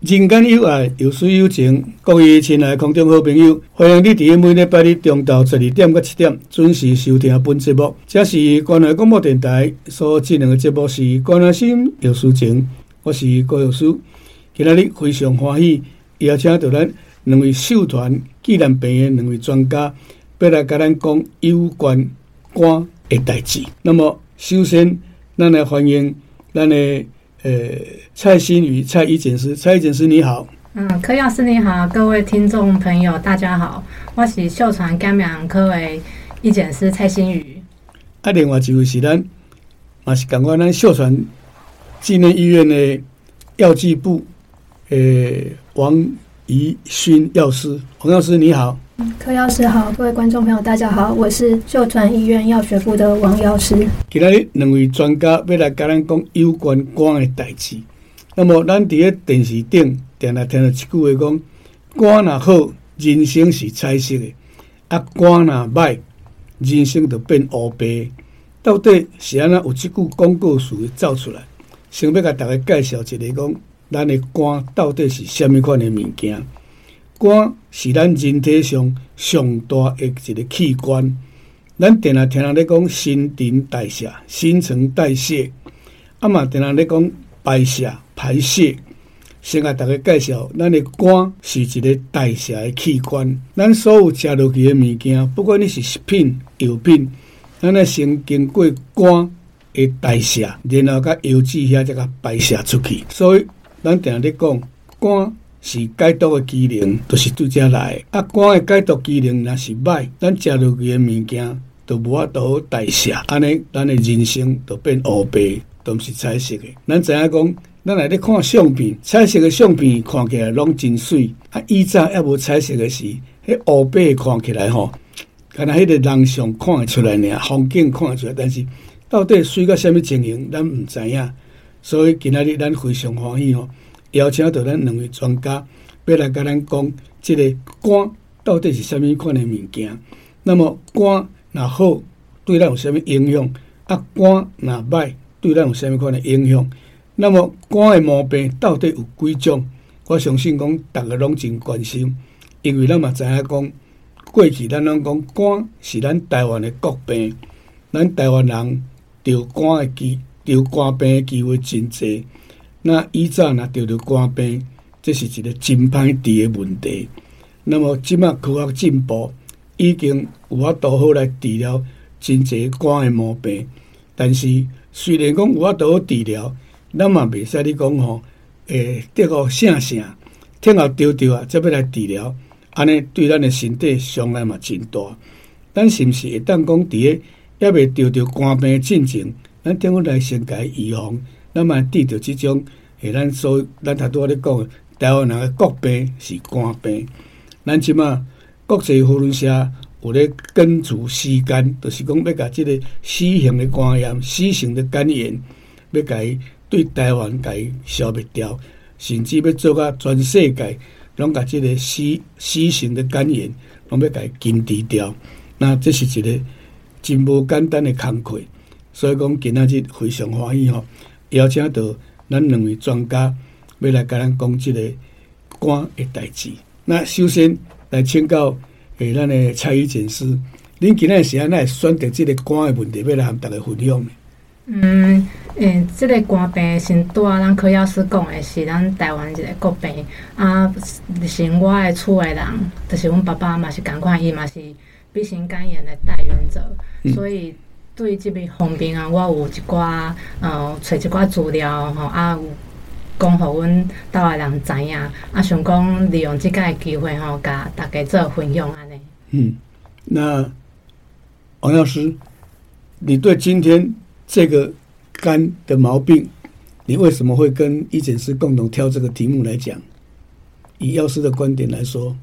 人间有爱，有水有情，各位亲爱的空中好朋友，欢迎你伫每礼拜日中昼十二点到七点准时收听本节目。这是关爱广播电台所进行的节目，是关爱心有事情，我是郭有书。今日日非常欢喜，邀请到咱两位秀团暨南病院两位专家，要来跟咱讲有关肝的代志。那么，首先，咱来欢迎咱的。呃，蔡新宇蔡医检师，蔡医检师你好。嗯，柯药师你好，各位听众朋友大家好，我是秀传肝病科的医检师蔡新宇。啊，另外一位是咱，嘛是感官咱秀传纪念医院的药剂部，呃，王怡勋药师，王药师你好。柯药师好，各位观众朋友大家好，我是秀传医院药学部的王药师。今日两位专家要来跟咱讲有关肝的代志。那么咱伫咧电视顶定来听到一句话讲：肝若好，人生是彩色的；啊，肝若歹，人生就变乌白。到底是安怎有这句广告词造出来？先要甲大家介绍一下，讲咱的肝到底是虾米款的物件？肝是咱人体上上大的一个器官，咱定定听人咧讲新陈代谢、新陈代谢，啊嘛定定咧讲排泄、排泄。先甲大家介绍，咱的肝是一个代谢的器官。咱所有食落去的物件，不管你是食品、药品，咱要先经过肝的代谢，然后甲油脂遐再甲排泄出去。所以咱定定咧讲肝。是解毒的机能，都、是拄则来。啊，肝的解毒机能若是歹，咱食落去的物件都无法度代谢，安尼咱的人生都变乌白，都毋是彩色的。咱知影讲，咱来咧看相片，彩色的相片看起来拢真水。啊，以前还无彩色的时，迄乌白看起来吼，敢若迄个人像看会出来尔，风景看会出来，但是到底水到什么情形，咱毋知影。所以今仔日咱非常欢喜吼。邀请到咱两位专家，要来甲咱讲，即个肝到底是虾米款的物件？那么肝若好，对咱有虾米影响？啊，肝若歹，对咱有虾米款的影响？那么肝的毛病到底有几种？我相信讲，大家拢真关心，因为咱嘛知影讲，过去咱拢讲肝是咱台湾的国病，咱台湾人得肝的机得肝病的机会真济。那以前若得着肝病，这是一个真歹治的问题。那么即马科学进步，已经有法度好来治疗真侪肝的毛病。但是虽然讲有法度好治疗，咱嘛袂使你讲吼，诶，得个啥啥，听候丢丢啊，则要来治疗，安尼对咱的身体伤害嘛真大。咱是毋是会当讲伫个还未得着肝病进程，咱点样来先甲伊预防？那么治着即种。诶，咱所咱头拄仔咧讲，台湾人诶国病是肝病。咱即马国际舆论社有咧根除尸肝，就是讲要甲即个死刑诶肝炎、死刑诶肝炎，要甲伊对台湾甲伊消灭掉，甚至要做甲全世界拢甲即个死死刑诶肝炎，拢要甲伊根治掉。那这是一个真无简单诶工课，所以讲今仔日非常欢喜吼，邀请到。咱两位专家要来甲咱讲即个肝的代志。那首先来请教诶，咱诶蔡医检师，恁今仔时安怎选择即个肝诶问题，要来和大家分享呢？嗯，诶、欸，即、这个肝病先拄啊，咱柯药师讲诶是咱台湾一个国病啊，是我诶厝诶人，就是阮爸爸嘛是共款，伊嘛是 B 型肝炎诶代原者，嗯、所以。对这边方面啊，我有一寡呃，找一寡资料吼，啊，有讲互阮台湾人知影，啊，想讲利用即个机会吼，甲大家做分享安尼。嗯，那王药师，你对今天这个肝的毛病，你为什么会跟医检师共同挑这个题目来讲？以药师的观点来说，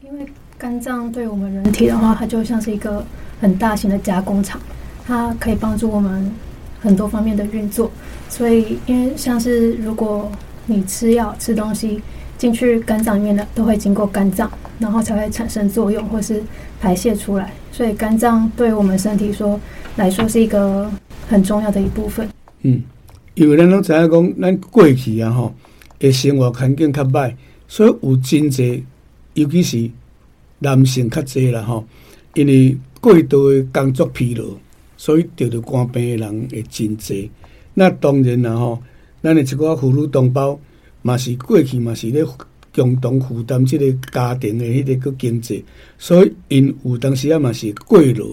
因为肝脏对我们人体的话，它就像是一个很大型的加工厂。它可以帮助我们很多方面的运作，所以因为像是如果你吃药吃东西进去肝脏里面的，都会经过肝脏，然后才会产生作用或是排泄出来。所以肝脏对我们身体说来说是一个很重要的一部分。嗯，因为咱拢知影讲，咱过去啊吼，诶生活环境较歹，所以有真济，尤其是男性较济啦吼，因为过度的工作疲劳，所以得着肝病诶人会真济。那当然啦吼，咱诶一寡妇女同胞嘛是过去嘛是咧共同负担即个家庭诶迄个个经济，所以因有当时啊嘛是过劳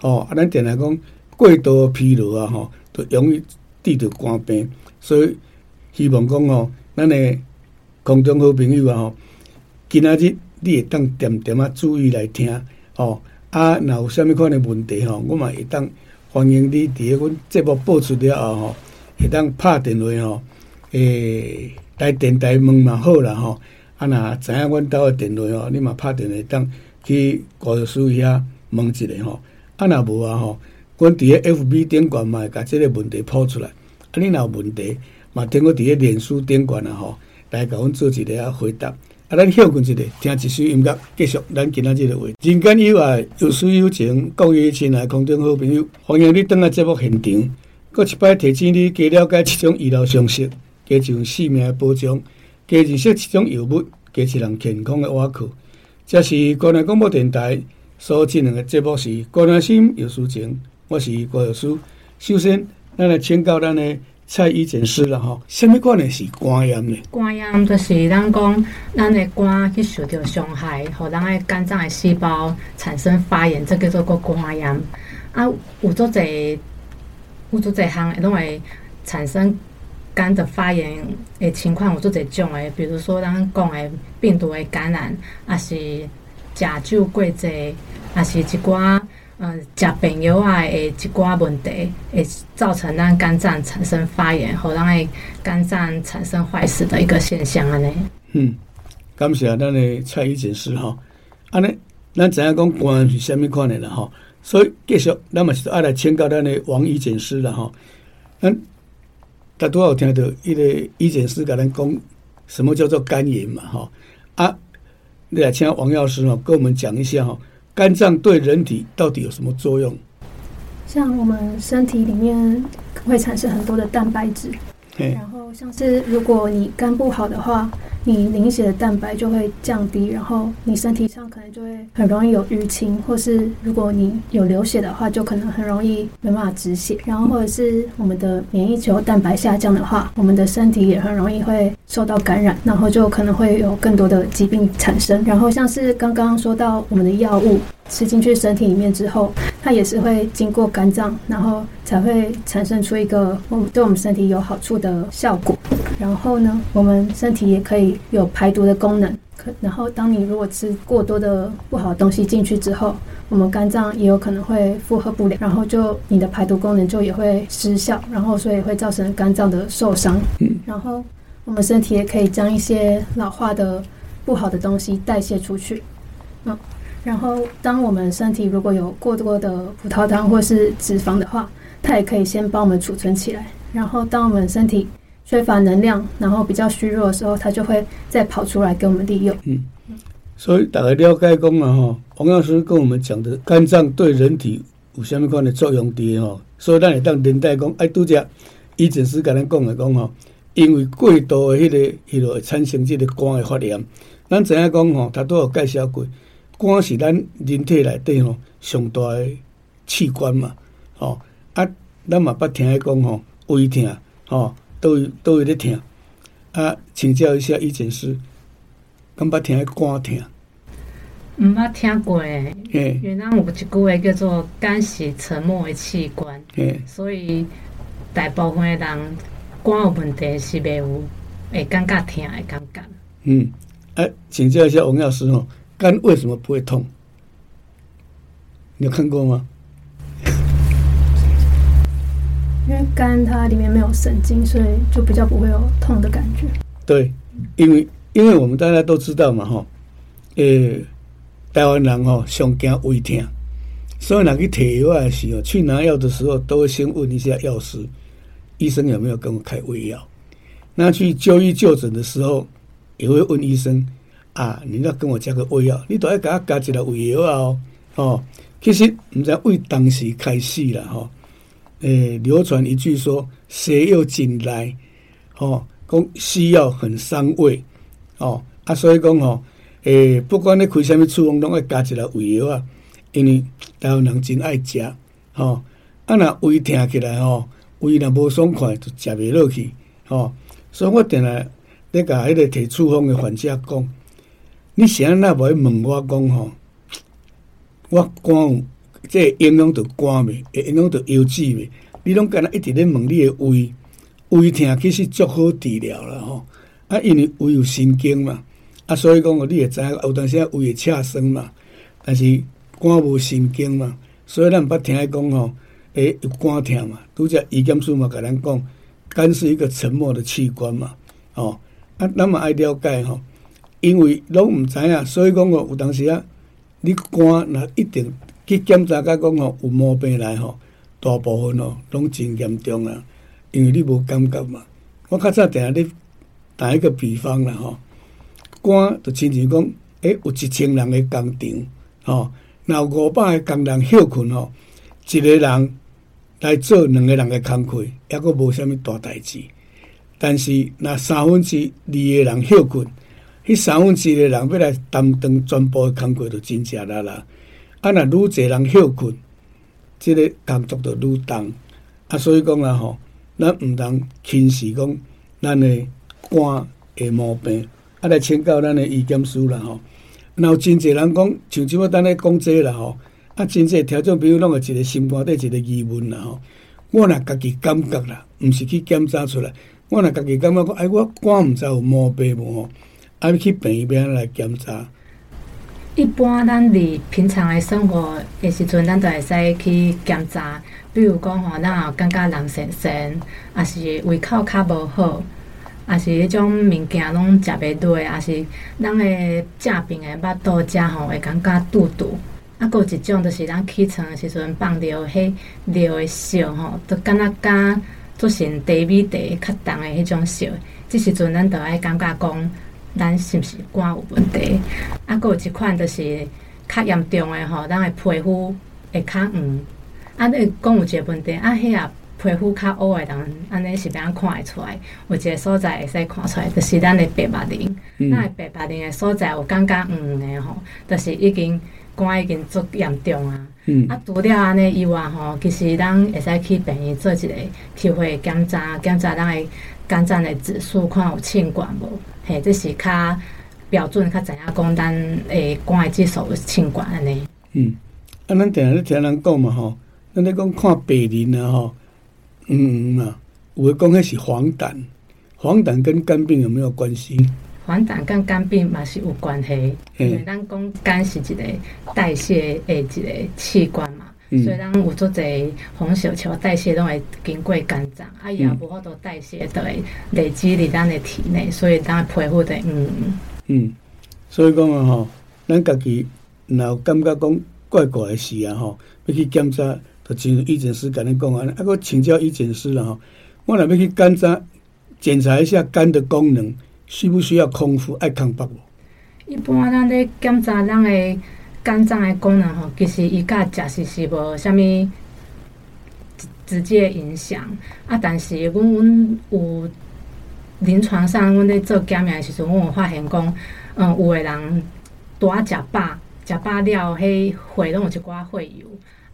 吼，啊咱定来讲过度疲劳啊吼，都容易得着肝病，所以希望讲吼。咱诶空中好朋友啊吼，今仔日你会当点点啊注意来听吼，啊，若有啥物款诶问题吼，我嘛会当欢迎你伫咧阮节目播出了后吼，会当拍电话吼，诶来电台问嘛好啦吼，啊，若知影阮兜诶电话吼，你嘛拍电话当去高教师遐问一下吼，啊，若无啊吼，阮伫咧 FB 顶管嘛会甲即个问题抛出来，啊，你若有问题。嘛，通过伫个脸书顶悬啊吼，来甲阮做一个回答。啊，咱休困一下，听一首音乐，继续咱今仔日的话。人间有爱，有书有情，各位亲爱空中好朋友，欢迎你登来节目现场。搁一摆提醒你，加了解七种医疗常识，加上生命的保障，加认识七种药物，加一人健康的瓦库。这是关爱广播电台所进行的节目是关爱心有书情，我是郭有书。首先，咱来请教咱的。蔡医检师了吼，什么款的？是肝炎呢？肝炎就是咱讲，咱的肝去受到伤害，和咱的肝脏的细胞产生发炎，这叫做肝炎。啊，有做侪，有做侪项，拢会产生肝的发炎的情况，有做侪种的，比如说咱讲的病毒的感染，啊是食酒过侪，啊是一寡。嗯，食朋友啊，会一寡问题会造成咱肝脏产生发炎，或咱诶肝脏产生坏死的一个现象安尼。嗯，感谢咱的蔡医检师哈。安尼，咱知影讲肝是虾米款的了哈，所以继续，咱嘛是爱来请教咱的王医检师了哈。咱大多有听到一个医检师甲咱讲什么叫做肝炎嘛哈？啊，你来请王药师哈，跟我们讲一下哈。肝脏对人体到底有什么作用？像我们身体里面会产生很多的蛋白质，然后像是如果你肝不好的话，你凝血的蛋白就会降低，然后你身体上可能就会很容易有淤青，或是如果你有流血的话，就可能很容易没办法止血，然后或者是我们的免疫球蛋白下降的话，我们的身体也很容易会受到感染，然后就可能会有更多的疾病产生。然后像是刚刚说到我们的药物。吃进去身体里面之后，它也是会经过肝脏，然后才会产生出一个我们对我们身体有好处的效果。然后呢，我们身体也可以有排毒的功能。可然后，当你如果吃过多的不好的东西进去之后，我们肝脏也有可能会负荷不了，然后就你的排毒功能就也会失效，然后所以会造成肝脏的受伤。嗯然后，我们身体也可以将一些老化的不好的东西代谢出去。嗯。然后，当我们身体如果有过多的葡萄糖或是脂肪的话，它也可以先帮我们储存起来。然后，当我们身体缺乏能量，然后比较虚弱的时候，它就会再跑出来给我们利用。嗯，所以大家了解讲了哈，王老师跟我们讲的肝脏对人体有什么样的作用的哈，所以咱会当连带讲，哎，拄只医检师跟咱讲的讲哈，因为过度的迄个迄个会产生这个肝的发炎，咱知影讲吼，他都有介绍过。肝是咱人体内底吼上大的器官嘛，吼啊，咱嘛捌听伊讲吼胃疼，吼都会都有咧疼啊，请教一下医检师，敢捌听伊肝疼？毋捌听过诶，原来有一句话叫做“肝是沉默的器官”，所以大部分的人肝有问题是袂有会感觉疼的感觉。嗯，哎，请教一下王药师哦。肝为什么不会痛？你有看过吗？因为肝它里面没有神经，所以就比较不会有痛的感觉。对，因为因为我们大家都知道嘛，哈，呃，台湾人哦上惊胃疼，所以拿去提药的时候，去拿药的时候，都会先问一下药师，医生有没有给我开胃药。那去就医就诊的时候，也会问医生。啊！你要跟我加个胃药，你都要给他加一个胃药哦。哦，其实唔知为当时开始了哈。诶、流传一句说：“谁有进来？哦，讲需要很伤胃。哦，啊，所以讲吼，诶、不管你开什么处方，拢要加一粒胃药啊，因为台湾人真爱食，吼、哦，啊，若胃疼起来吼，胃若无爽快，就食袂落去，吼、所以我定来咧甲迄个提处方诶患者讲，你现在若无问我讲吼，我肝即个影响着肝未，会影响着腰子未？你拢干那一直咧问你诶胃。胃疼其实足好治疗了吼，啊，因为胃有神经嘛，啊，所以讲你会知影有当时啊胃会恰酸嘛，但是肝无神经嘛，所以咱毋捌听伊讲吼，诶有肝疼嘛，拄则医检师嘛甲咱讲，肝是一个沉默的器官嘛，哦，啊，咱嘛爱了解吼，因为拢毋知影，所以讲吼，有当时啊，你肝若一定去检查甲讲吼有毛病来吼，大部分哦拢真严重啊。因为你无感觉嘛，我较早定下咧打一个比方啦吼，肝就亲像讲，诶、欸，有一千人诶工厂，吼，若有五百个工人休困吼，一个人来做两个人诶工课，抑搁无啥物大代志。但是若三分之二个人休困，迄三分之二个人要来担当全部诶工课，就真正啦啦。啊，若愈侪人休困，即、这个工作就愈重。啊，所以讲啦吼。咱毋通轻视讲咱诶肝诶毛病，啊来请教咱诶医检师啦吼。然后真济人讲，像即要等咧讲这啦吼，啊真济调整，比如拢有一个心肝底一个疑问啦吼。我若家己感觉啦，毋是去检查出来，我若家己感觉讲，哎，我肝毋知有毛病无吼，啊要去病院来检查。一般咱伫平常诶生活诶时阵，咱都会使去检查。比如讲吼，咱有感觉人酸酸，还是胃口较无好，也是迄种物件拢食袂落，也是咱诶正病诶腹肚食吼会感觉肚肚。啊，阁有一种就是咱起床诶时阵放尿，迄尿诶色吼，都敢若甲做成茶米茶较重诶迄种色。即时阵咱着爱感觉讲，咱是毋是肝有问题？啊，阁有一款就是较严重诶吼，咱诶皮肤会较黄。啊，你讲有一个问题，啊，迄啊皮肤较乌诶人，安尼是怎看会出来？有一个所在会使看出来，就是咱诶白白灵。咱诶白白灵诶所在有感觉黄诶吼，就是已经肝已经足严重啊。嗯、啊，除了安尼以外吼，其实咱会使去病院做一个体会检查，检查咱的肝脏的指数，看有清管无？嘿，这是较标准，较知影讲咱诶肝的指数有凊悬安尼。嗯，啊，咱定下咧听人讲嘛吼。咱咧讲看白磷啊，吼，嗯啊，有诶讲迄是黄疸，黄疸跟肝病有没有关系？黄疸跟肝病嘛是有关系，因为咱讲肝是一个代谢的一个器官嘛，嗯、所以咱有做侪红血球代谢拢会经过肝脏，啊伊也无法度代谢，都会累积伫咱的体内，所以咱皮肤的嗯。嗯，所以讲啊吼，咱家己若有感觉讲怪怪的事啊吼，要去检查。就请医诊师甲恁讲啊，啊，我请教医检师了吼，我若要去检查检查一下肝的功能，需不需要空腹爱空腹无？一般咱咧检查咱的肝脏的功能吼，其实伊甲食食是无啥物直接影响啊。但是阮阮有临床上，阮咧做检验的时阵，阮有发现讲，嗯，有的人拄啊食饱，食饱了，迄血拢有一寡血油。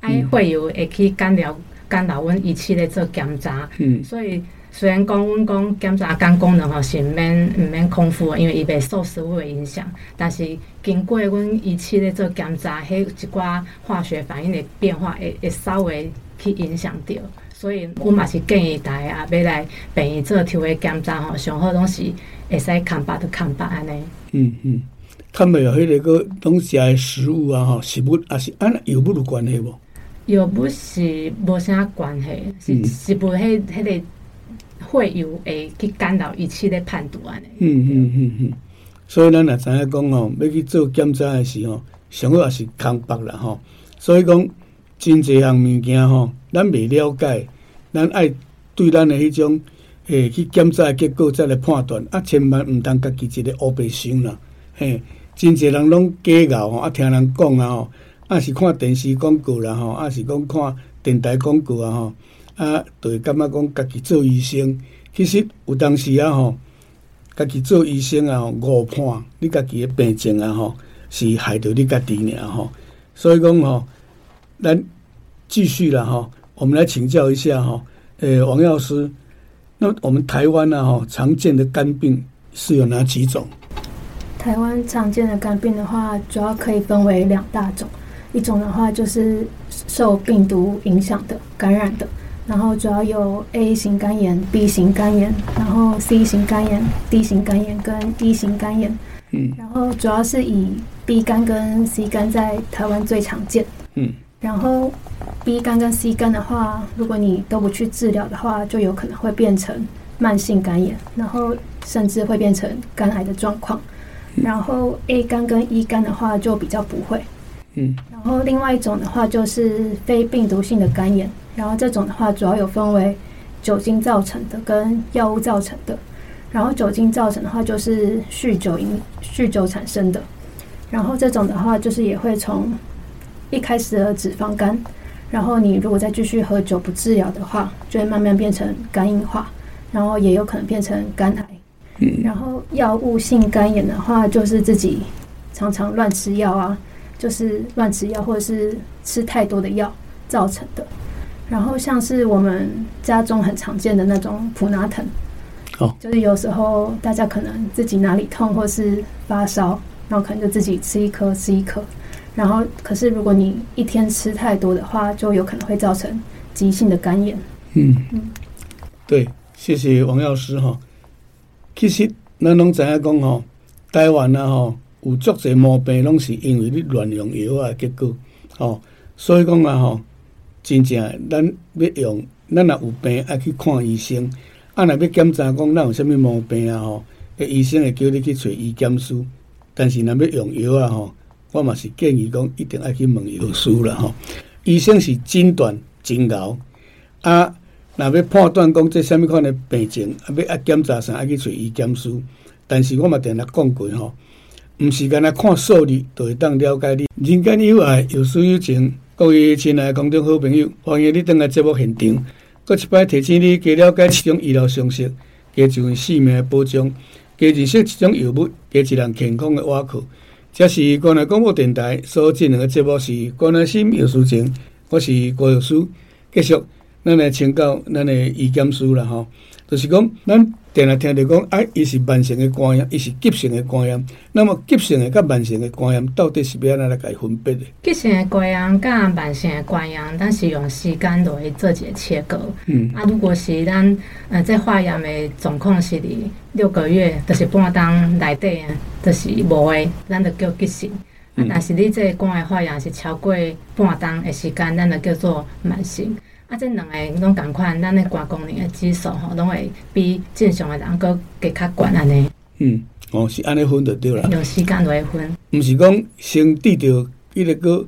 迄血油会去干扰干扰阮仪器咧做检查，嗯、所以虽然讲阮讲检查肝功能吼是毋免毋免空腹，因为伊袂受食物的影响，但是经过阮仪器咧做检查，迄一寡化学反应的变化会会稍微去影响着，所以阮嘛是建议大家要来病院做抽血检查吼，上好拢是会使空腹就空白安尼。嗯嗯，他们有迄个个东西啊，食物啊，吼，食物也是安有冇有关系无？又不是无啥关系，是食物迄迄个会有会去干扰仪器咧判断安尼。嗯嗯嗯嗯，所以咱也知影讲吼，要去做检查的时候，上好也是空腹啦吼。所以讲真侪项物件吼，咱未了解，咱爱对咱的迄种诶去检查的结果再来判断，啊，千万毋通家己一个乌白想啦。嘿，真侪人拢假咬吼，啊，听人讲啊吼。啊，是看电视广告啦吼，啊是讲看电台广告啊吼，啊，就会感觉讲家己做医生，其实有当时啊吼，家己做医生啊，误判你家己的病情啊吼，是害到你家己尔吼。所以讲吼，咱继续了哈，我们来请教一下哈，呃，王药师，那我们台湾呢吼，常见的肝病是有哪几种？台湾常见的肝病的话，主要可以分为两大种，一种的话就是受病毒影响的感染的。然后主要有 A 型肝炎、B 型肝炎，然后 C 型肝炎、D 型肝炎跟 E 型肝炎。嗯，然后主要是以 B 肝跟 C 肝在台湾最常见。嗯，然后 B 肝跟 C 肝的话，如果你都不去治疗的话，就有可能会变成慢性肝炎，然后甚至会变成肝癌的状况。然后 A 肝跟 E 肝的话就比较不会。嗯，然后另外一种的话就是非病毒性的肝炎。然后这种的话，主要有分为酒精造成的跟药物造成的。然后酒精造成的话，就是酗酒饮酗酒产生的。然后这种的话，就是也会从一开始的脂肪肝，然后你如果再继续喝酒不治疗的话，就会慢慢变成肝硬化，然后也有可能变成肝癌。然后药物性肝炎的话，就是自己常常乱吃药啊，就是乱吃药或者是吃太多的药造成的。然后像是我们家中很常见的那种普拿疼，哦，就是有时候大家可能自己哪里痛或是发烧，然后可能就自己吃一颗吃一颗，然后可是如果你一天吃太多的话，就有可能会造成急性的肝炎。嗯嗯，对，谢谢王药师哈。其实咱拢知影讲吼，台湾啊吼有足侪毛病，拢是因为你乱用药啊结果，吼，所以讲啊吼。真正，咱要用，咱若有病爱去看医生。啊，若要检查讲咱有啥物毛病啊？吼，诶，医生会叫你去找医检师。但是若要用药啊？吼，我嘛是建议讲一定爱去问药师啦。吼，医生是诊断真牛。啊，若要判断讲这啥物款的病情，啊，要爱检查啥爱去找医检师。但是我嘛定定讲过吼，毋是干那看数字就会当了解你人间有爱，有书有情。各位亲爱的观众好朋友，欢迎你登来节目现场。搁一摆提醒你，加了解一种医疗常识，加一份生命的保障，加认识一种药物，加一人健康的瓦库。这是关爱广播电台所进行的节目，是关爱心有事情。我是郭药师，继续，咱来请教咱的医检师了吼。就是讲，咱。定来听着讲，啊，伊是慢性的肝炎，伊是急性的肝炎。那么急性的甲慢性的肝炎，到底是要安怎来解分别的？急性的肝炎甲慢性的肝炎，咱是用时间来做一个切割。嗯，啊，如果是咱呃在化验的状况是伫六个月，就是半当内底，就是无诶，咱就叫急性。嗯、啊，但是你这个肝的化验是超过半当的时间，咱就叫做慢性。啊，即两个拢共款，咱的肝功能的指数吼，拢会比正常的人搁加较悬安尼。嗯，哦，是安尼分就对啦。用时间来分，毋是讲先治着一个个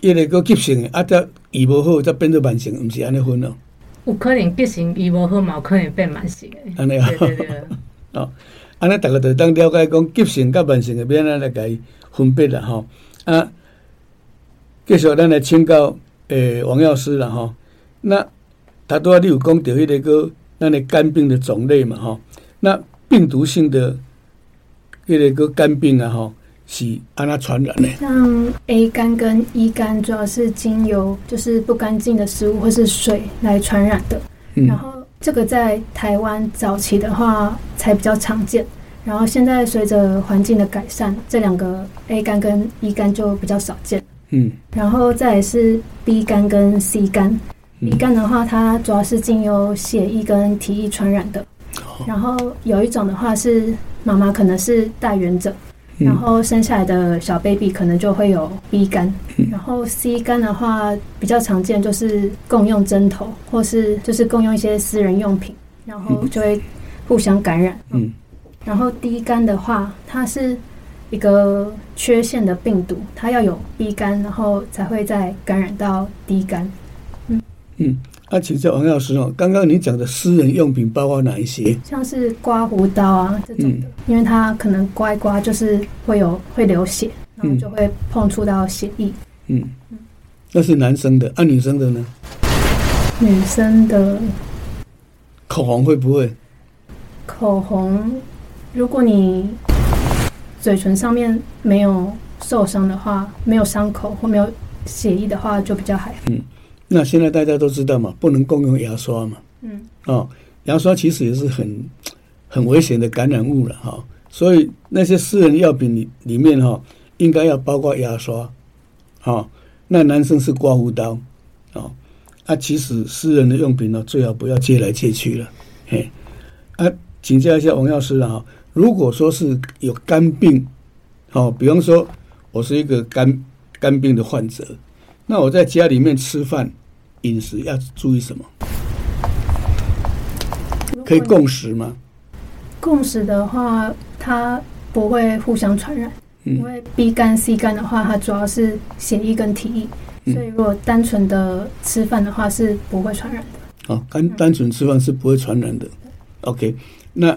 一个个急性的，啊，则医无好，则变做慢性，毋是安尼分咯。有可能急性医无好，嘛有可能变慢性的。安尼啊，对对对。哦，安尼大家就当了解讲急性甲慢性的，变安来甲伊分别啦吼。啊，继续咱来请教。诶、欸，王药师了哈，那他都要你有讲到迄个个那你肝病的种类嘛哈，那病毒性的迄个个肝病啊哈，是按它传染的。像 A 肝跟 E 肝主要是经由就是不干净的食物或是水来传染的，嗯、然后这个在台湾早期的话才比较常见，然后现在随着环境的改善，这两个 A 肝跟 E 肝就比较少见。嗯，然后再来是 B 肝跟 C 肝。嗯、B 肝的话，它主要是经由血液跟体液传染的。哦、然后有一种的话是妈妈可能是带原者，嗯、然后生下来的小 baby 可能就会有 B 肝。嗯、然后 C 肝的话比较常见，就是共用针头，或是就是共用一些私人用品，然后就会互相感染。嗯，然后 D 肝的话，它是。一个缺陷的病毒，它要有 B 肝，然后才会再感染到 D 肝。嗯嗯，啊，请教王药师哦，刚刚你讲的私人用品包括哪一些？像是刮胡刀啊这种的，嗯、因为它可能刮一刮就是会有会流血，然后就会碰触到血液。嗯嗯，那是男生的，啊，女生的呢？女生的口红会不会？口红，如果你嘴唇上面没有受伤的话，没有伤口或没有血液的话，就比较还好。嗯，那现在大家都知道嘛，不能共用牙刷嘛。嗯，哦，牙刷其实也是很很危险的感染物了哈、哦。所以那些私人药品里里面哈、哦，应该要包括牙刷。好、哦，那男生是刮胡刀。哦，啊，其实私人的用品呢，最好不要借来借去了。嘿，啊，请教一下王药师了哈。如果说是有肝病，好、哦，比方说我是一个肝肝病的患者，那我在家里面吃饭饮食要注意什么？可以共食吗？共食的话，它不会互相传染，嗯、因为 B 肝、C 肝的话，它主要是血液跟体液。所以，如果单纯的吃饭的话，是不会传染的。哦，单单纯吃饭是不会传染的。OK，那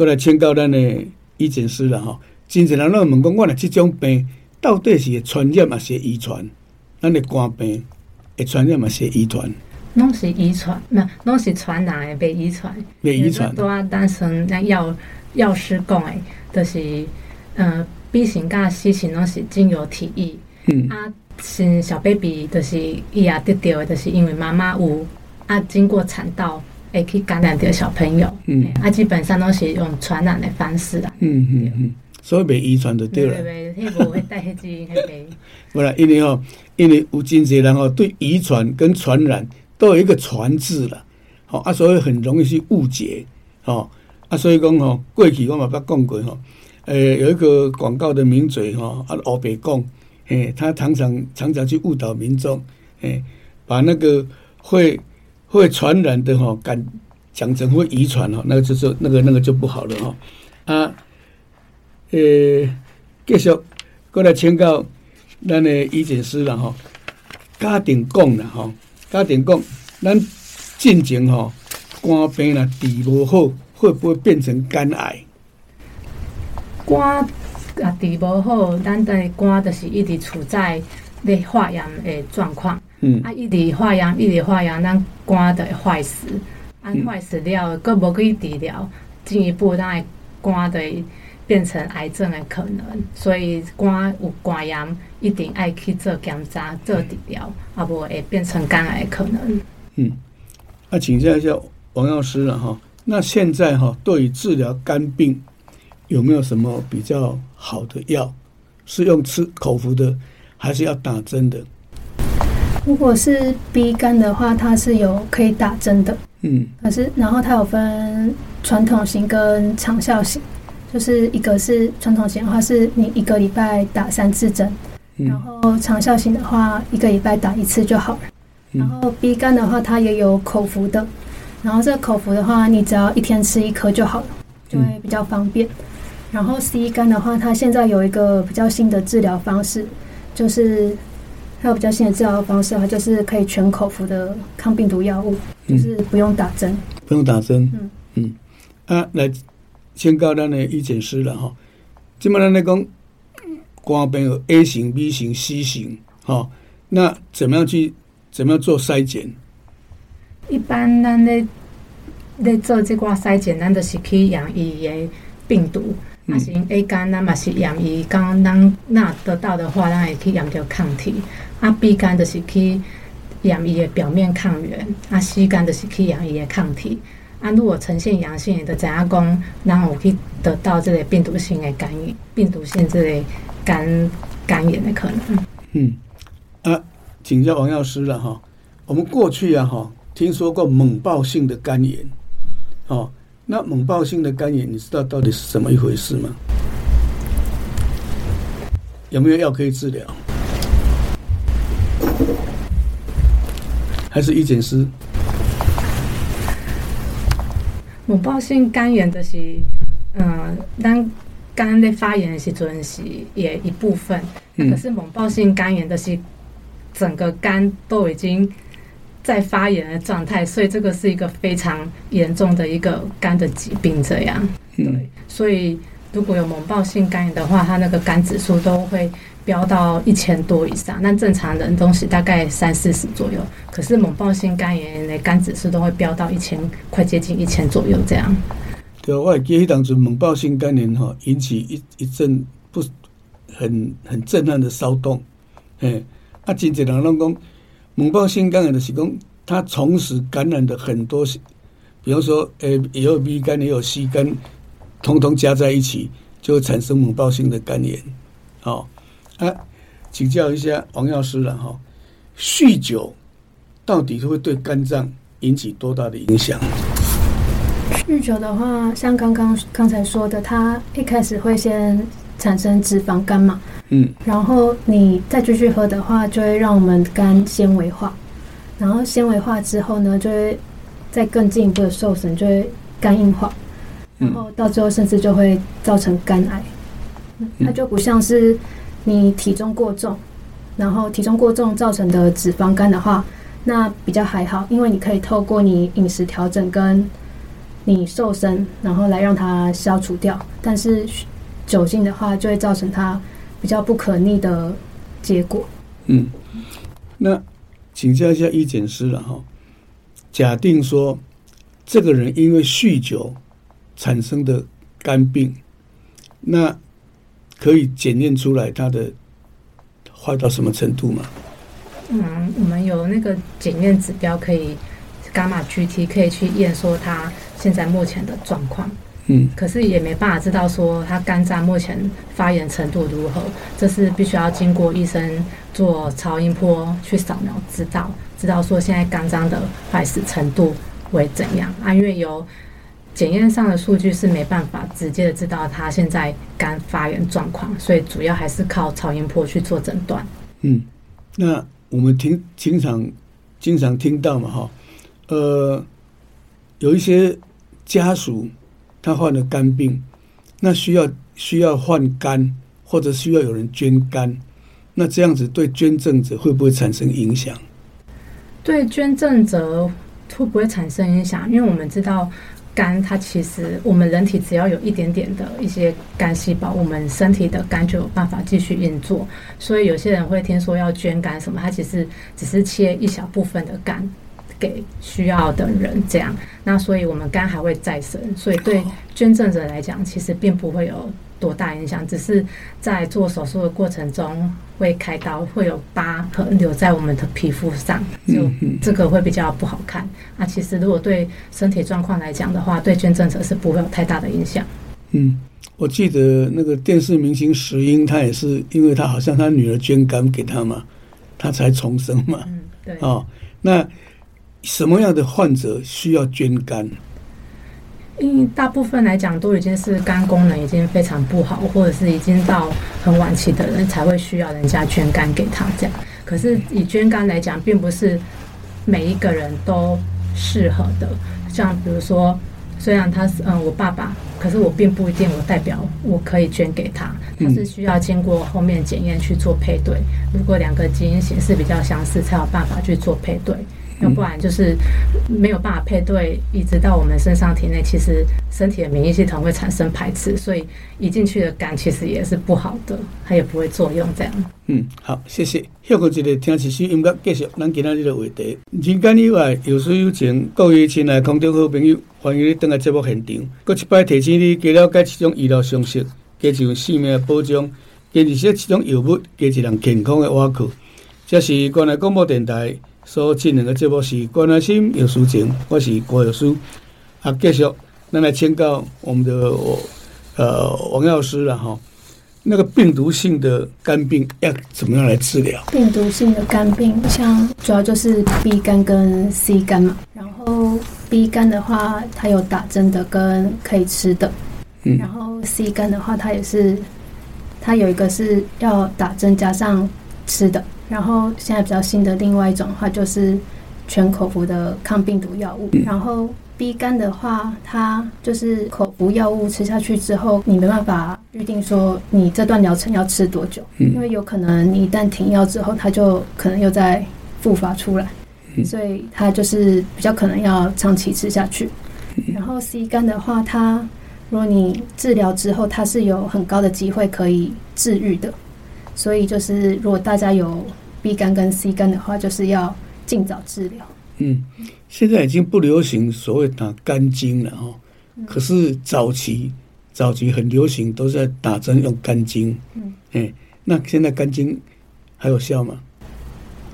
过来请教咱的医诊师了哈。真侪人拢问讲，我若这种病到底是会传染，还是遗传？咱的肝病会传染，还是遗传？拢是遗传，那拢是传染的，被遗传。被遗传。多啊，单纯咱药药师讲的，就是呃，B 型甲 C 型拢是经由体液。嗯啊。是小 baby，就是伊也得到的，就是因为妈妈有啊，经过产道会去感染着小朋友。嗯，啊，基本上都是用传染的方式啦。嗯嗯嗯，所以被遗传就对了。对对，迄无会带迄基因，迄个。不啦，因为哦，因为有真侪人哦，对遗传跟传染都有一个传字了，好啊，所以很容易去误解。好啊，所以讲哦，过去我嘛捌讲过吼，呃，有一个广告的名嘴吼，啊，欧北讲。诶，他常常常常去误导民众，诶，把那个会会传染的哈，感讲成会遗传哈，那个就是那个那个就不好了哈。啊，呃，继续过来请教咱的医检师了哈。家庭讲了哈，家庭讲，咱进前哈肝病了治不好，会不会变成肝癌？肝。啊，治无好，咱的肝就是一直处在咧化验的状况。嗯，啊，一直化验，一直化验，咱肝就会坏死。啊，坏死了，佫无去治疗，进一步咱的肝就会变成癌症的可能。所以肝有肝炎，一定爱去做检查、做治疗，啊，无会变成肝癌可能。嗯，那请教一下王药师了哈。那现在哈，对于治疗肝病，有没有什么比较好的药？是用吃口服的，还是要打针的？如果是 B 肝的话，它是有可以打针的。嗯，可是然后它有分传统型跟长效型，就是一个是传统型的话，是你一个礼拜打三次针，嗯、然后长效型的话，一个礼拜打一次就好了。嗯、然后 B 肝的话，它也有口服的，然后这个口服的话，你只要一天吃一颗就好了，就会比较方便。嗯然后 C 肝的话，它现在有一个比较新的治疗方式，就是还有比较新的治疗方式，它就是可以全口服的抗病毒药物，嗯、就是不用打针，不用打针。嗯嗯，啊，来先告咱的医检师了哈。基本上来讲，肝病有 A 型、B 型、C 型，哈，那怎么样去怎么样做筛检？一般咱咧咧做这挂筛检，咱就是去养伊的病毒。啊，是 A 肝，咱嘛是验伊，刚咱那得到的话，咱也可以验着抗体。啊，B 肝就是去验伊的表面抗原，啊，C 肝就是去验伊的抗体。啊，如果呈现阳性，就知影讲，咱有去得到这个病毒性的肝炎，病毒性这个肝肝炎的可能。嗯，啊，请教王药师了哈。我们过去啊哈，听说过猛暴性的肝炎，哦。那猛暴性的肝炎，你知道到底是怎么一回事吗？有没有药可以治疗？还是医检师？猛暴性肝炎的是，嗯，当肝的发炎的时阵是也一部分，可是猛暴性肝炎的是整个肝都已经。在发炎的状态，所以这个是一个非常严重的一个肝的疾病。这样，对，所以如果有猛暴性肝炎的话，它那个肝指数都会飙到一千多以上。那正常人东西大概三四十左右，可是猛暴性肝炎的肝指数都会飙到一千，快接近一千左右这样。对，我还记得当时猛暴性肝炎哈，引起一一阵不很很震撼的骚动。哎，啊，真济人拢讲猛暴性肝炎的是讲，它同时感染的很多，比方说，诶，也有 B 肝，也有 C 肝，通通加在一起，就会产生猛暴性的肝炎。好，啊，请教一下王药师了哈，酗酒到底是会对肝脏引起多大的影响？酗酒的话，像刚刚刚才说的，它一开始会先产生脂肪肝嘛，嗯，然后你再继续喝的话，就会让我们肝纤维化，然后纤维化之后呢，就会再更进一步的受损，就会肝硬化，然后到最后甚至就会造成肝癌。它就不像是你体重过重，然后体重过重造成的脂肪肝的话，那比较还好，因为你可以透过你饮食调整跟你瘦身，然后来让它消除掉。但是酒精的话，就会造成它比较不可逆的结果。嗯，那请教一下医检师了哈。假定说这个人因为酗酒产生的肝病，那可以检验出来他的坏到什么程度吗？嗯，我们有那个检验指标可以。伽马 GT 可以去验说他现在目前的状况，嗯，可是也没办法知道说他肝脏目前发炎程度如何，这是必须要经过医生做超音波去扫描知道，知道说现在肝脏的坏死程度为怎样啊？因为有检验上的数据是没办法直接的知道他现在肝发炎状况，所以主要还是靠超音波去做诊断。嗯，那我们听经常经常听到嘛，哈。呃，有一些家属他患了肝病，那需要需要换肝，或者需要有人捐肝，那这样子对捐赠者会不会产生影响？对捐赠者会不会产生影响？因为我们知道肝，它其实我们人体只要有一点点的一些肝细胞，我们身体的肝就有办法继续运作。所以有些人会听说要捐肝什么，他其实只是切一小部分的肝。给需要的人，这样，那所以我们肝还会再生，所以对捐赠者来讲，其实并不会有多大影响，只是在做手术的过程中会开刀，会有疤痕留在我们的皮肤上，就这个会比较不好看。那其实如果对身体状况来讲的话，对捐赠者是不会有太大的影响。嗯，我记得那个电视明星石英，他也是因为他好像他女儿捐肝给他嘛，他才重生嘛。嗯，对。哦，那。什么样的患者需要捐肝？因为大部分来讲都已经是肝功能已经非常不好，或者是已经到很晚期的人才会需要人家捐肝给他这样。可是以捐肝来讲，并不是每一个人都适合的。像比如说，虽然他是嗯我爸爸，可是我并不一定我代表我可以捐给他，他是需要经过后面检验去做配对。如果两个基因型是比较相似，才有办法去做配对。要不然就是没有办法配对，移植到我们身上体内，其实身体的免疫系统会产生排斥，所以移进去的肝其实也是不好的，它也不会作用这样。嗯，好，谢谢。休息一下，听一首音乐，继续咱今仔日的话题。人间以外，有书有情，各位亲爱的观众好朋友，欢迎你登来节目现场。搁一摆提醒你，加了解这种医疗常识，加一项性命的保障，加一些这种药物，加一项健康的瓦库。这是关爱广播电台。所进行的节目是关爱心有书情，我是郭有书。啊，继续，那来请教我们的呃王药师了哈。那个病毒性的肝病要怎么样来治疗？病毒性的肝病，像主要就是 B 肝跟 C 肝嘛。然后 B 肝的话，它有打针的跟可以吃的。嗯。然后 C 肝的话，它也是，它有一个是要打针加上吃的。然后现在比较新的另外一种的话，就是全口服的抗病毒药物。然后 B 肝的话，它就是口服药物吃下去之后，你没办法预定说你这段疗程要吃多久，因为有可能你一旦停药之后，它就可能又再复发出来，所以它就是比较可能要长期吃下去。然后 C 肝的话，它如果你治疗之后，它是有很高的机会可以治愈的。所以就是，如果大家有 B 肝跟 C 肝的话，就是要尽早治疗。嗯，现在已经不流行所谓打肝经了哈，可是早期早期很流行，都是在打针用肝经。嗯，哎，那现在肝经还有效吗？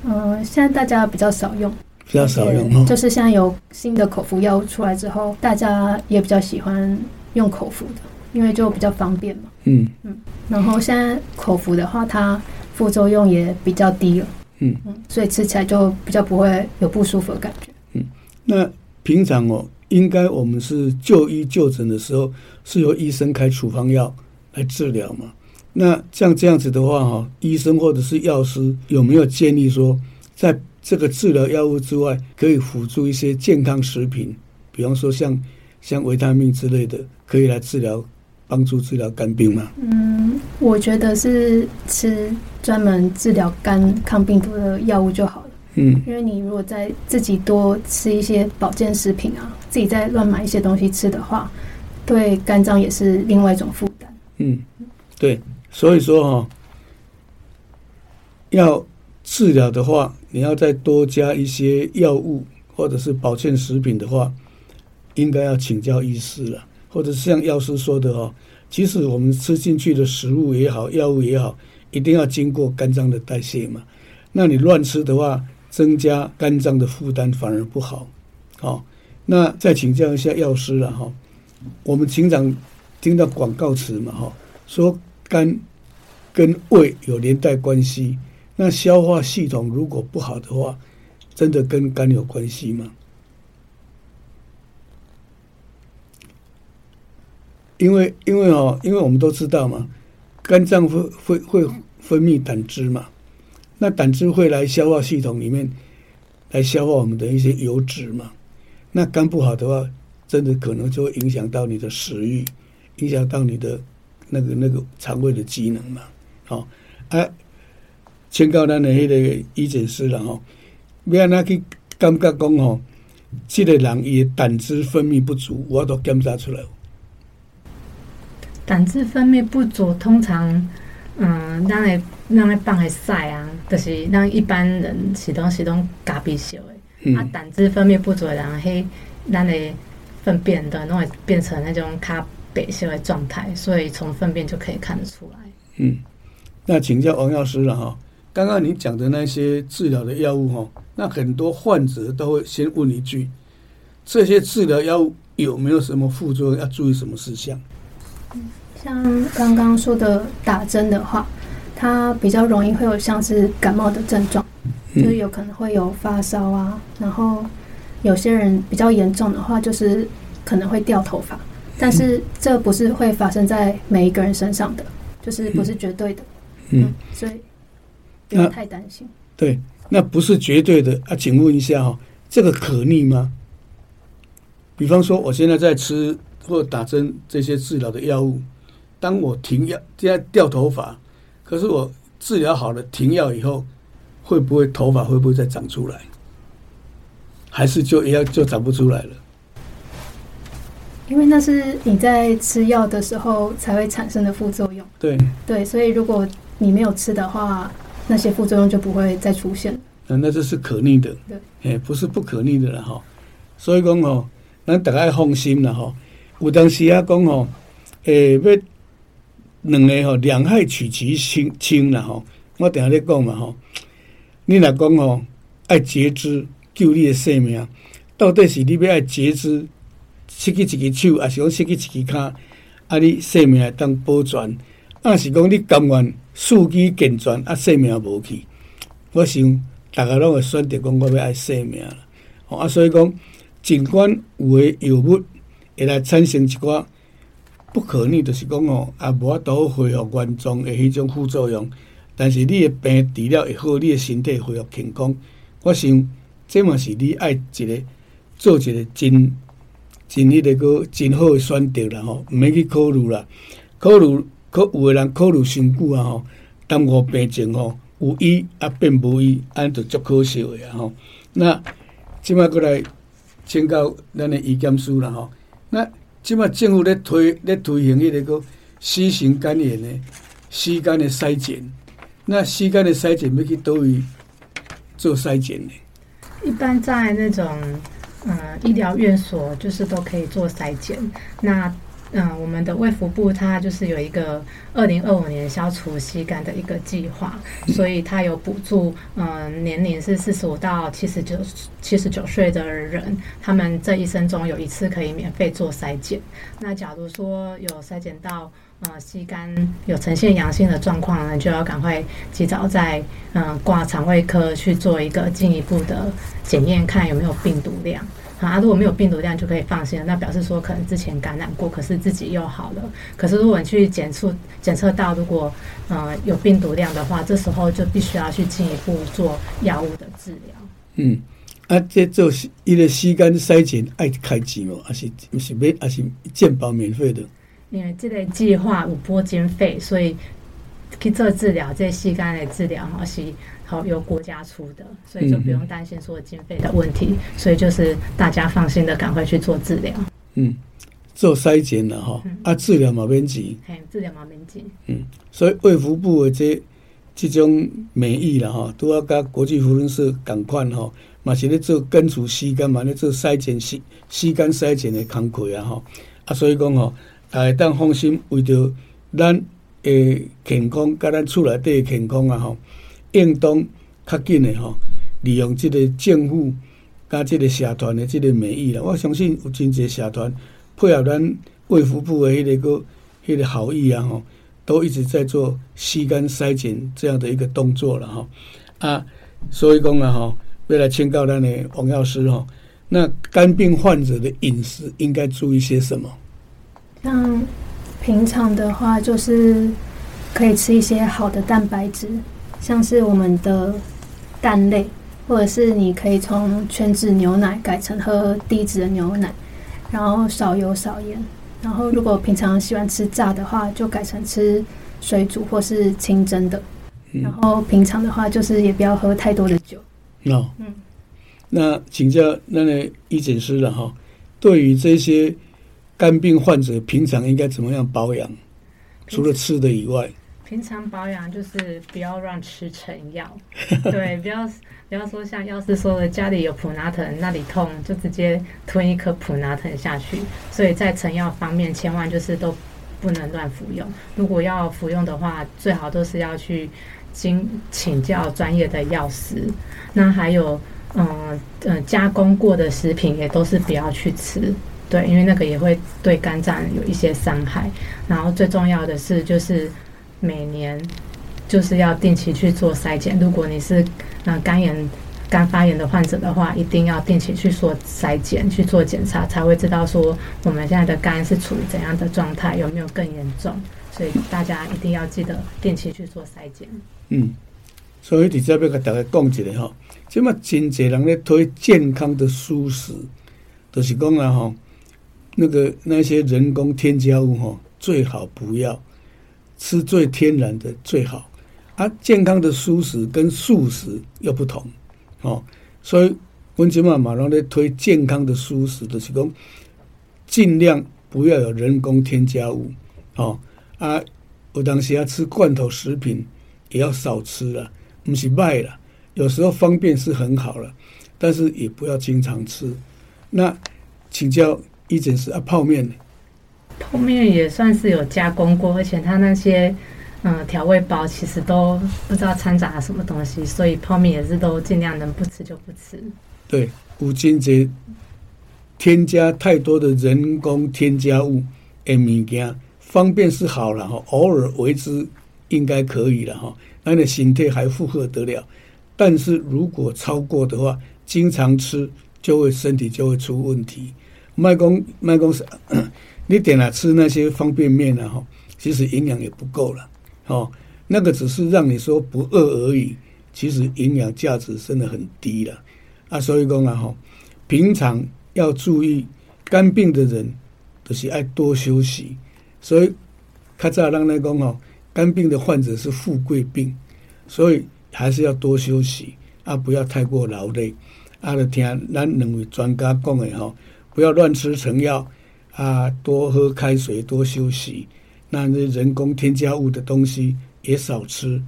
嗯、呃，现在大家比较少用，比较少用，就是现在有新的口服药物出来之后，大家也比较喜欢用口服的，因为就比较方便嘛。嗯嗯，然后现在口服的话，它副作用也比较低了。嗯嗯，所以吃起来就比较不会有不舒服的感觉。嗯，那平常哦，应该我们是就医就诊的时候，是由医生开处方药来治疗嘛？那像这样子的话，哈，医生或者是药师有没有建议说，在这个治疗药物之外，可以辅助一些健康食品，比方说像像维他命之类的，可以来治疗，帮助治疗肝病吗？嗯，我觉得是吃专门治疗肝抗病毒的药物就好了。嗯，因为你如果再自己多吃一些保健食品啊，自己再乱买一些东西吃的话，对肝脏也是另外一种负担。嗯，对。所以说哈，要治疗的话，你要再多加一些药物或者是保健食品的话，应该要请教医师了，或者像药师说的哦，其实我们吃进去的食物也好，药物也好，一定要经过肝脏的代谢嘛。那你乱吃的话，增加肝脏的负担反而不好。好，那再请教一下药师了哈，我们经常听到广告词嘛哈，说。肝跟胃有连带关系，那消化系统如果不好的话，真的跟肝有关系吗？因为因为哦，因为我们都知道嘛，肝脏会会会分泌胆汁嘛，那胆汁会来消化系统里面来消化我们的一些油脂嘛，那肝不好的话，真的可能就会影响到你的食欲，影响到你的。那个那个肠胃的机能嘛，好啊，请教咱的迄个医诊师了吼，要那去感觉讲吼，这个人伊胆汁分泌不足，我都检查出来。胆汁分泌不足，通常，嗯，咱的咱的放的屎啊，就是咱一般人是拢是拢咖啡色的，嗯、啊，胆汁分泌不足的人，嘿，咱的粪便的拢会变成那种咖。白色的状态，所以从粪便就可以看得出来。嗯，那请教王药师了哈。刚刚你讲的那些治疗的药物哈，那很多患者都会先问一句：这些治疗药物有没有什么副作用？要注意什么事项？像刚刚说的打针的话，它比较容易会有像是感冒的症状，就是有可能会有发烧啊，然后有些人比较严重的话，就是可能会掉头发。但是这不是会发生在每一个人身上的，就是不是绝对的，嗯，嗯，所以不要太担心。对，那不是绝对的啊，请问一下哈，这个可逆吗？比方说，我现在在吃或打针这些治疗的药物，当我停药，现在掉头发，可是我治疗好了，停药以后，会不会头发会不会再长出来？还是就一样就长不出来了？因为那是你在吃药的时候才会产生的副作用。对对，所以如果你没有吃的话，那些副作用就不会再出现。嗯，那这是可逆的。对，哎，不是不可逆的了哈。所以讲哦，咱大家放心了哈。有当时啊讲吼，诶，要两个吼两害取其轻轻啦吼。我等下咧讲嘛吼。你若讲吼，爱截肢救你的生命，到底是你要爱截肢？失去一只手，还是讲失去一只脚，啊，你生命当保全，啊，是讲你甘愿四肢健全，啊，生命无去。我想大家拢会选择讲，我要爱生命啦。啊，所以讲，尽管有诶药物会来产生一寡不可逆，就是讲哦，啊，无法度恢复原状诶迄种副作用。但是你诶病治了会好，你诶身体恢复健康。我想这嘛是你爱一个做一个真。真迄个个真好诶选择啦吼，毋免去考虑啦，考虑可有诶人考虑伤久啊吼，耽误病情吼，有医啊变无医，安着足可惜诶啊吼。那即摆过来请教咱诶医检师啦吼，那即马政府咧推咧推行迄个个新型肝炎的时间的筛检，那时间的筛检要去倒位做筛检呢？一般在那种嗯医疗院所，就是都可以做筛检。那嗯，我们的卫福部它就是有一个二零二五年消除尸肝的一个计划，所以它有补助，嗯，年龄是四十五到七十九七十九岁的人，他们这一生中有一次可以免费做筛检。那假如说有筛检到，呃，尸肝有呈现阳性的状况呢，就要赶快及早在嗯挂肠胃科去做一个进一步的检验，看有没有病毒量。啊，如果没有病毒量就可以放心了，那表示说可能之前感染过，可是自己又好了。可是如果你去检测检测到如果呃有病毒量的话，这时候就必须要去进一步做药物的治疗。嗯，啊，这做一个尸肝筛检爱开钱吗？还是不是免？还是健保免费的？因为这个计划有拨经费，所以去做治疗，这尸肝的治疗哈是。好，由国家出的，所以就不用担心说经费的问题，嗯、所以就是大家放心的赶快去做治疗。嗯，做筛检了哈，嗯、啊，治疗嘛免钱，嘿，治疗嘛免钱。嗯，所以卫福部的这这种美意了哈，都要跟国际福伦社赶快哈，嘛是咧做根除吸干嘛咧做筛检吸吸干筛检的工课啊哈，啊，所以讲吼，大家当放心，为着咱诶健康，甲咱厝内底健康啊吼。应当较紧的吼，利用这个政府加这个社团的这个名义啦，我相信有真侪社团配合咱卫福部的迄个个迄个好意啊吼，都一直在做吸肝筛检这样的一个动作了哈啊，所以讲啊吼，要来请教咱的王药师吼，那肝病患者的饮食应该注意些什么？像平常的话，就是可以吃一些好的蛋白质。像是我们的蛋类，或者是你可以从全脂牛奶改成喝低脂的牛奶，然后少油少盐。然后如果平常喜欢吃炸的话，就改成吃水煮或是清蒸的。然后平常的话，就是也不要喝太多的酒。哦，嗯，那请教那个医检师了哈，对于这些肝病患者，平常应该怎么样保养？除了吃的以外。平常保养就是不要乱吃成药，对，不要不要说像药师说的，家里有普拿疼，那里痛就直接吞一颗普拿疼下去。所以在成药方面，千万就是都不能乱服用。如果要服用的话，最好都是要去经请教专业的药师。那还有，嗯嗯，加工过的食品也都是不要去吃，对，因为那个也会对肝脏有一些伤害。然后最重要的是就是。每年就是要定期去做筛检。如果你是嗯肝炎、肝发炎的患者的话，一定要定期去做筛检、去做检查，才会知道说我们现在的肝是处于怎样的状态，有没有更严重。所以大家一定要记得定期去做筛检。嗯，所以底下要跟大家讲一下哈，这么真侪人咧推健康的舒适，就是讲啊哈，那个那些人工添加物哈，最好不要。吃最天然的最好，啊，健康的蔬食跟素食又不同，哦，所以温吉妈马上在推健康的蔬食的时候，尽量不要有人工添加物，哦，啊，有当时要吃罐头食品也要少吃了，不是卖了，有时候方便是很好了，但是也不要经常吃。那请教医检师啊，泡面。泡面也算是有加工过，而且它那些嗯调味包其实都不知道掺杂了什么东西，所以泡面也是都尽量能不吃就不吃。对，五金节添加太多的人工添加物的物件，方便是好了哈，偶尔为之应该可以了哈，那你身体还负荷得了。但是如果超过的话，经常吃就会身体就会出问题。卖公卖公司。你点了吃那些方便面呢？哈，其实营养也不够了，哦，那个只是让你说不饿而已，其实营养价值真的很低了啊。所以讲啊，哈，平常要注意肝病的人都是爱多休息，所以较早人来讲哦，肝病的患者是富贵病，所以还是要多休息啊，不要太过劳累啊。就听咱两位专家讲的哈，不要乱吃成药。啊，多喝开水，多休息。那人工添加物的东西也少吃。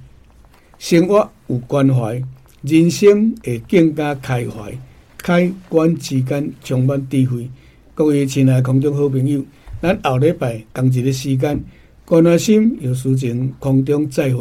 生活有关怀，人生会更加开怀。开关之间充满智慧。各位亲爱的空中好朋友，咱后礼拜同一个时间，关爱心有事情空中再会。